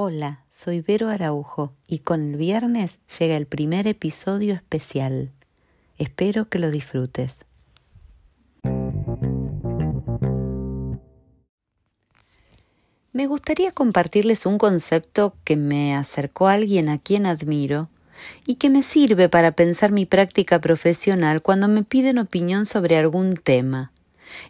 Hola, soy Vero Araujo y con el viernes llega el primer episodio especial. Espero que lo disfrutes. Me gustaría compartirles un concepto que me acercó a alguien a quien admiro y que me sirve para pensar mi práctica profesional cuando me piden opinión sobre algún tema.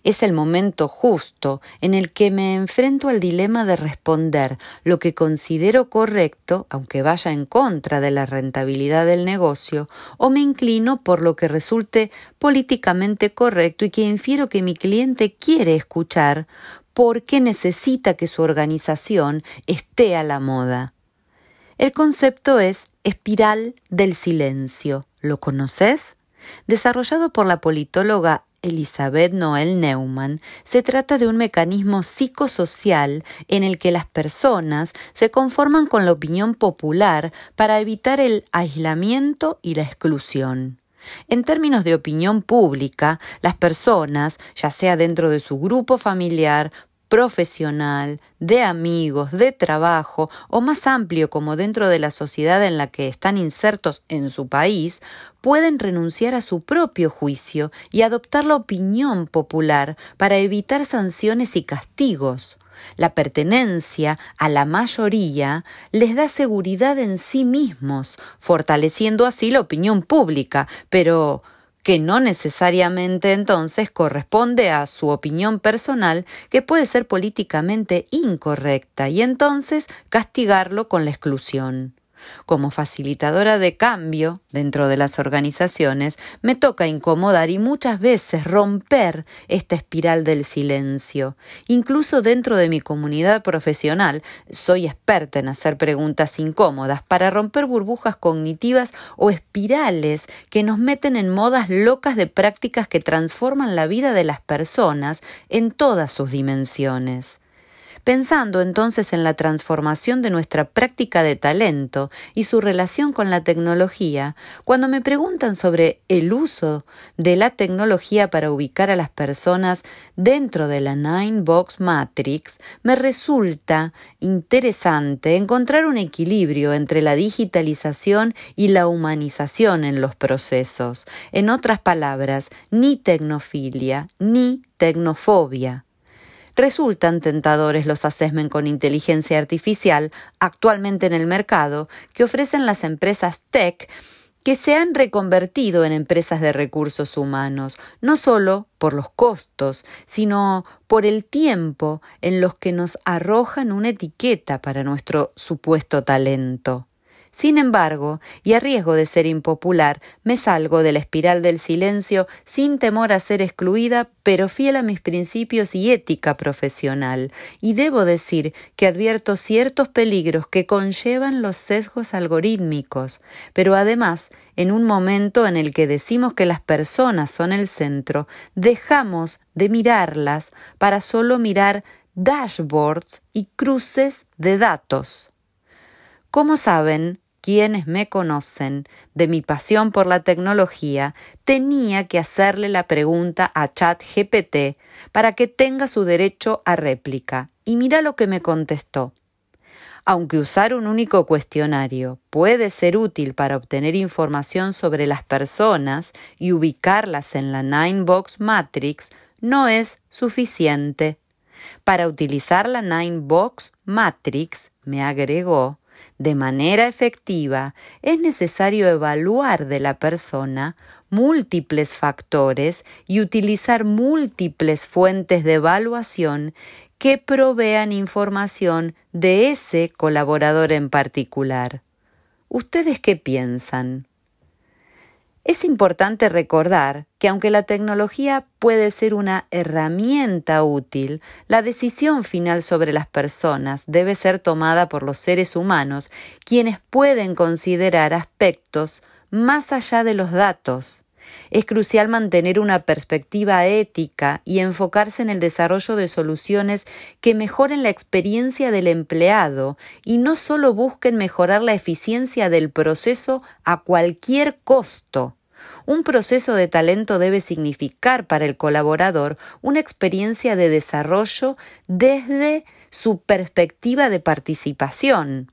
Es el momento justo en el que me enfrento al dilema de responder lo que considero correcto, aunque vaya en contra de la rentabilidad del negocio, o me inclino por lo que resulte políticamente correcto y que infiero que mi cliente quiere escuchar porque necesita que su organización esté a la moda. El concepto es espiral del silencio. ¿Lo conoces? Desarrollado por la politóloga Elizabeth Noel Neumann, se trata de un mecanismo psicosocial en el que las personas se conforman con la opinión popular para evitar el aislamiento y la exclusión. En términos de opinión pública, las personas, ya sea dentro de su grupo familiar, profesional, de amigos, de trabajo o más amplio como dentro de la sociedad en la que están insertos en su país, pueden renunciar a su propio juicio y adoptar la opinión popular para evitar sanciones y castigos. La pertenencia a la mayoría les da seguridad en sí mismos, fortaleciendo así la opinión pública, pero que no necesariamente entonces corresponde a su opinión personal que puede ser políticamente incorrecta y entonces castigarlo con la exclusión. Como facilitadora de cambio dentro de las organizaciones, me toca incomodar y muchas veces romper esta espiral del silencio. Incluso dentro de mi comunidad profesional, soy experta en hacer preguntas incómodas para romper burbujas cognitivas o espirales que nos meten en modas locas de prácticas que transforman la vida de las personas en todas sus dimensiones. Pensando entonces en la transformación de nuestra práctica de talento y su relación con la tecnología, cuando me preguntan sobre el uso de la tecnología para ubicar a las personas dentro de la Nine Box Matrix, me resulta interesante encontrar un equilibrio entre la digitalización y la humanización en los procesos. En otras palabras, ni tecnofilia ni tecnofobia. Resultan tentadores los assessment con inteligencia artificial actualmente en el mercado que ofrecen las empresas tech que se han reconvertido en empresas de recursos humanos, no solo por los costos, sino por el tiempo en los que nos arrojan una etiqueta para nuestro supuesto talento. Sin embargo, y a riesgo de ser impopular, me salgo de la espiral del silencio sin temor a ser excluida, pero fiel a mis principios y ética profesional. Y debo decir que advierto ciertos peligros que conllevan los sesgos algorítmicos, pero además, en un momento en el que decimos que las personas son el centro, dejamos de mirarlas para solo mirar dashboards y cruces de datos. Como saben, quienes me conocen de mi pasión por la tecnología, tenía que hacerle la pregunta a ChatGPT para que tenga su derecho a réplica. Y mira lo que me contestó. Aunque usar un único cuestionario puede ser útil para obtener información sobre las personas y ubicarlas en la Nine Box Matrix, no es suficiente. Para utilizar la Nine Box Matrix, me agregó, de manera efectiva, es necesario evaluar de la persona múltiples factores y utilizar múltiples fuentes de evaluación que provean información de ese colaborador en particular. ¿Ustedes qué piensan? Es importante recordar que aunque la tecnología puede ser una herramienta útil, la decisión final sobre las personas debe ser tomada por los seres humanos, quienes pueden considerar aspectos más allá de los datos. Es crucial mantener una perspectiva ética y enfocarse en el desarrollo de soluciones que mejoren la experiencia del empleado y no solo busquen mejorar la eficiencia del proceso a cualquier costo. Un proceso de talento debe significar para el colaborador una experiencia de desarrollo desde su perspectiva de participación.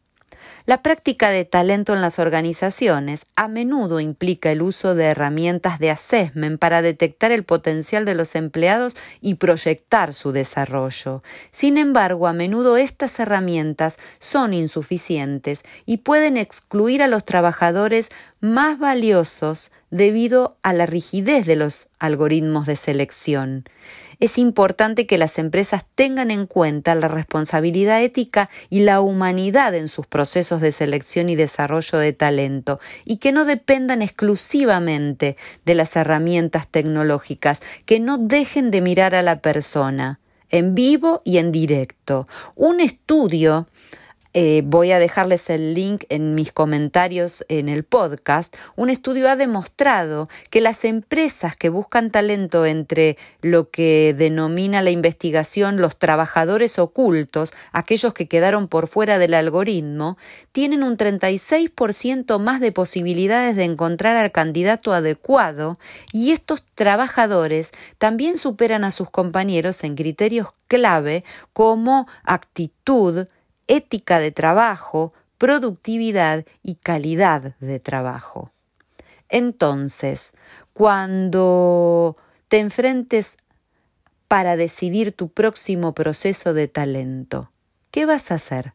La práctica de talento en las organizaciones a menudo implica el uso de herramientas de assessment para detectar el potencial de los empleados y proyectar su desarrollo. Sin embargo, a menudo estas herramientas son insuficientes y pueden excluir a los trabajadores más valiosos debido a la rigidez de los algoritmos de selección es importante que las empresas tengan en cuenta la responsabilidad ética y la humanidad en sus procesos de selección y desarrollo de talento y que no dependan exclusivamente de las herramientas tecnológicas, que no dejen de mirar a la persona en vivo y en directo. Un estudio eh, voy a dejarles el link en mis comentarios en el podcast, un estudio ha demostrado que las empresas que buscan talento entre lo que denomina la investigación los trabajadores ocultos, aquellos que quedaron por fuera del algoritmo, tienen un 36% más de posibilidades de encontrar al candidato adecuado y estos trabajadores también superan a sus compañeros en criterios clave como actitud, ética de trabajo, productividad y calidad de trabajo. Entonces, cuando te enfrentes para decidir tu próximo proceso de talento, ¿qué vas a hacer?